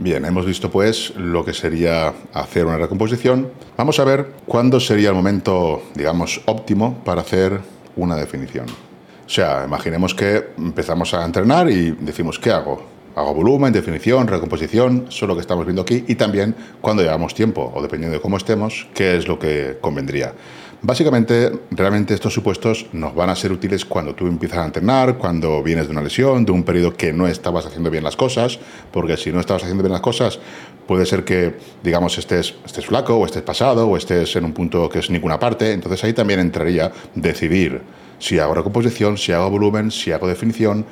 Bien, hemos visto pues lo que sería hacer una recomposición. Vamos a ver cuándo sería el momento, digamos, óptimo para hacer una definición. O sea, imaginemos que empezamos a entrenar y decimos, ¿qué hago? Hago volumen, definición, recomposición, eso es lo que estamos viendo aquí, y también cuando llevamos tiempo, o dependiendo de cómo estemos, qué es lo que convendría. Básicamente, realmente estos supuestos nos van a ser útiles cuando tú empiezas a entrenar, cuando vienes de una lesión, de un periodo que no estabas haciendo bien las cosas, porque si no estabas haciendo bien las cosas, puede ser que, digamos, estés, estés flaco o estés pasado o estés en un punto que es ninguna parte. Entonces ahí también entraría decidir si hago recomposición, si hago volumen, si hago definición.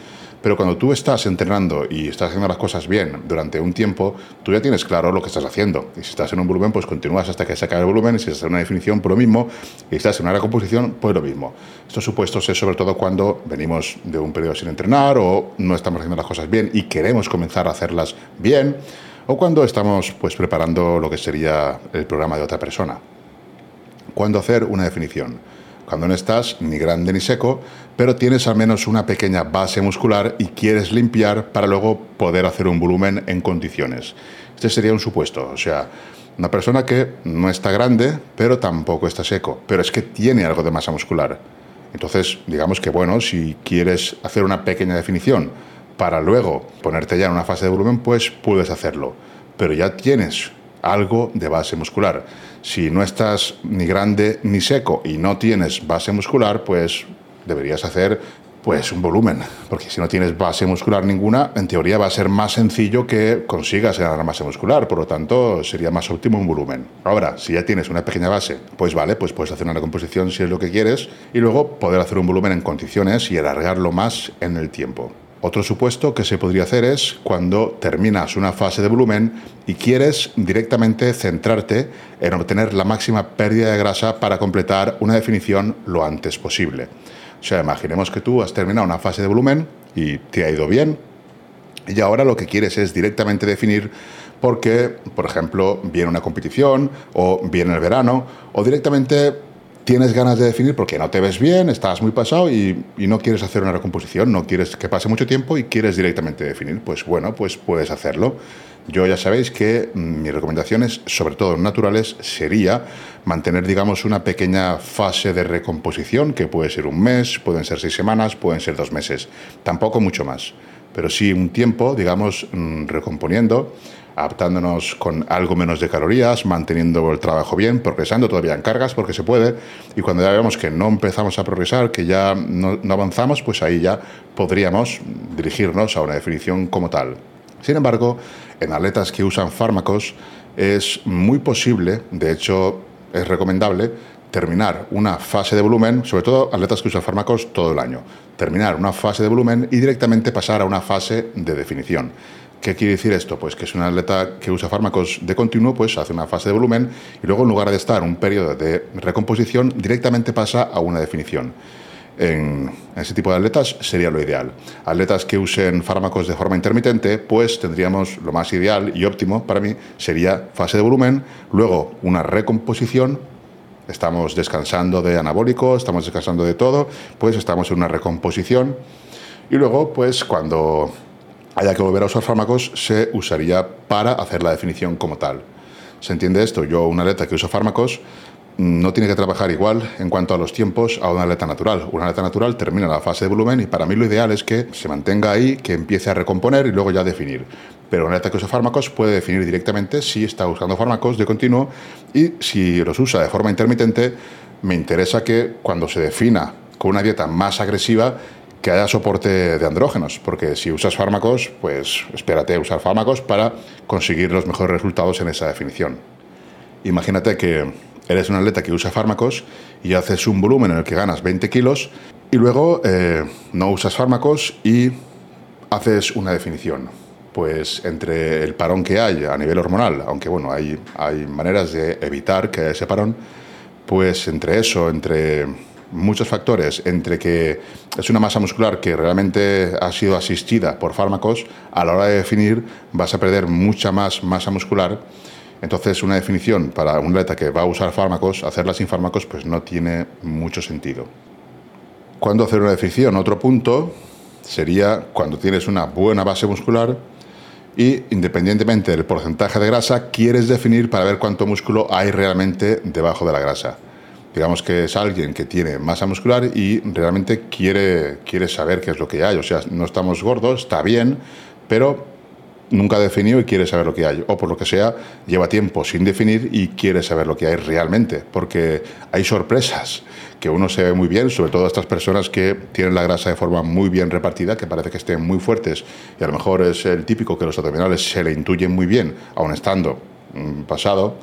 Pero cuando tú estás entrenando y estás haciendo las cosas bien durante un tiempo, tú ya tienes claro lo que estás haciendo. Y si estás en un volumen, pues continúas hasta que se el volumen. Y si estás en una definición, por lo mismo. Y si estás en una recomposición, pues lo mismo. Estos supuestos es sobre todo cuando venimos de un periodo sin entrenar o no estamos haciendo las cosas bien y queremos comenzar a hacerlas bien. O cuando estamos pues, preparando lo que sería el programa de otra persona. ¿Cuándo hacer una definición? Cuando no estás ni grande ni seco, pero tienes al menos una pequeña base muscular y quieres limpiar para luego poder hacer un volumen en condiciones. Este sería un supuesto, o sea, una persona que no está grande, pero tampoco está seco, pero es que tiene algo de masa muscular. Entonces, digamos que bueno, si quieres hacer una pequeña definición para luego ponerte ya en una fase de volumen, pues puedes hacerlo, pero ya tienes algo de base muscular. Si no estás ni grande ni seco y no tienes base muscular, pues deberías hacer pues un volumen, porque si no tienes base muscular ninguna, en teoría va a ser más sencillo que consigas ganar base muscular, por lo tanto sería más óptimo un volumen. Ahora, si ya tienes una pequeña base, pues vale, pues puedes hacer una recomposición si es lo que quieres y luego poder hacer un volumen en condiciones y alargarlo más en el tiempo. Otro supuesto que se podría hacer es cuando terminas una fase de volumen y quieres directamente centrarte en obtener la máxima pérdida de grasa para completar una definición lo antes posible. O sea, imaginemos que tú has terminado una fase de volumen y te ha ido bien y ahora lo que quieres es directamente definir porque, por ejemplo, viene una competición o viene el verano o directamente tienes ganas de definir porque no te ves bien, estás muy pasado y, no quieres hacer una recomposición, no quieres que pase mucho tiempo y quieres directamente definir, pues bueno, pues puedes hacerlo. Yo ya sabéis que mm, mis recomendaciones, sobre todo naturales, sería mantener, digamos, una pequeña fase de recomposición, que puede ser un mes, pueden ser seis semanas, pueden ser dos meses, tampoco mucho más, pero sí un tiempo, digamos, mm, recomponiendo adaptándonos con algo menos de calorías, manteniendo el trabajo bien, progresando todavía en cargas porque se puede, y cuando ya vemos que no empezamos a progresar, que ya no, avanzamos, pues ahí ya podríamos dirigirnos a una definición como tal. Sin embargo, en atletas que usan fármacos es muy posible, de hecho es recomendable, terminar una fase de volumen, sobre todo atletas que usan fármacos todo el año, terminar una fase de volumen y directamente pasar a una fase de definición. ¿Qué quiere decir esto? Pues que es un atleta que usa fármacos de continuo, pues hace una fase de volumen y luego en lugar de estar un periodo de recomposición, directamente pasa a una definición. En ese tipo de atletas sería lo ideal. Atletas que usen fármacos de forma intermitente, pues tendríamos lo más ideal y óptimo para mí sería fase de volumen, luego una recomposición, estamos descansando de anabólico, estamos descansando de todo, pues estamos en una recomposición y luego pues cuando haya que volver a usar fármacos, se usaría para hacer la definición como tal. ¿Se entiende esto? Yo, un atleta que usa fármacos, no tiene que trabajar igual en cuanto a los tiempos a una atleta natural. Una atleta natural termina la fase de volumen y para mí lo ideal es que se mantenga ahí, que empiece a recomponer y luego ya definir. Pero un atleta que usa fármacos puede definir directamente si está usando fármacos de continuo y si los usa de forma intermitente, me interesa que cuando se defina con una dieta más agresiva, que haya soporte de andrógenos, porque si usas fármacos, pues espérate a usar fármacos para conseguir los mejores resultados en esa definición. Imagínate que eres un atleta que usa fármacos y haces un volumen en el que ganas 20 kilos y luego eh, no usas fármacos y haces una definición. Pues entre el parón que hay a nivel hormonal, aunque bueno, hay, hay maneras de evitar que haya ese parón, pues entre eso, entre muchos factores, entre que es una masa muscular que realmente ha sido asistida por fármacos, a la hora de definir vas a perder mucha más masa muscular entonces, una definición para un atleta que va a usar fármacos, hacerla sin fármacos, pues no tiene mucho sentido. ¿Cuándo hacer una definición? Otro punto sería cuando tienes una buena base muscular y, independientemente del porcentaje de grasa, quieres definir para ver cuánto músculo hay realmente debajo de la grasa. Digamos que es alguien que tiene masa muscular y realmente quiere, quiere saber qué es lo que hay. O sea, no estamos gordos, está bien, pero nunca ha definido y quiere saber lo que hay, o por lo que sea, lleva tiempo sin definir y quiere saber lo que hay realmente, porque hay sorpresas que uno se ve muy bien, sobre todo estas personas que tienen la grasa de forma muy bien repartida, que parece que estén muy fuertes, y a lo mejor es el típico que los abdominales se le intuyen muy bien, aun estando mm, pasado,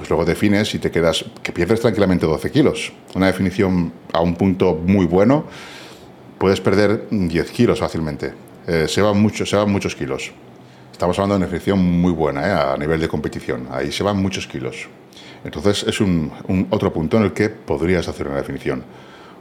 pues luego defines y te quedas, que pierdes tranquilamente 12 kilos. Una definición a un punto muy bueno, puedes perder 10 kilos fácilmente. Eh, se, van mucho, se van muchos kilos. Estamos hablando de una definición muy buena ¿eh? a nivel de competición. Ahí se van muchos kilos. Entonces es un, otro punto en el que podrías hacer una definición.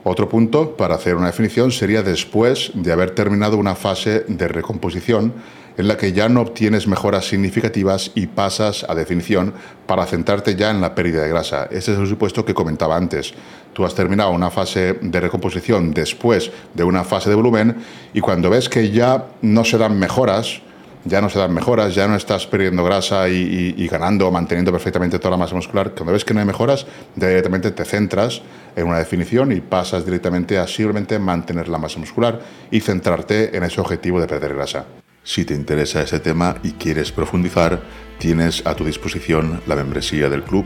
Otro punto para hacer una definición sería después de haber terminado una fase de recomposición en la que ya no obtienes mejoras significativas y pasas a definición para centrarte ya en la pérdida de grasa. Ese es el supuesto que comentaba antes. Tú has terminado una fase de recomposición después de una fase de volumen y cuando ves que ya no se dan mejoras, ya no se dan mejoras, ya no estás perdiendo grasa y, ganando o manteniendo perfectamente toda la masa muscular. Cuando ves que no hay mejoras, directamente te centras en una definición y pasas directamente a simplemente mantener la masa muscular y centrarte en ese objetivo de perder grasa. Si te interesa ese tema y quieres profundizar, tienes a tu disposición la membresía del club,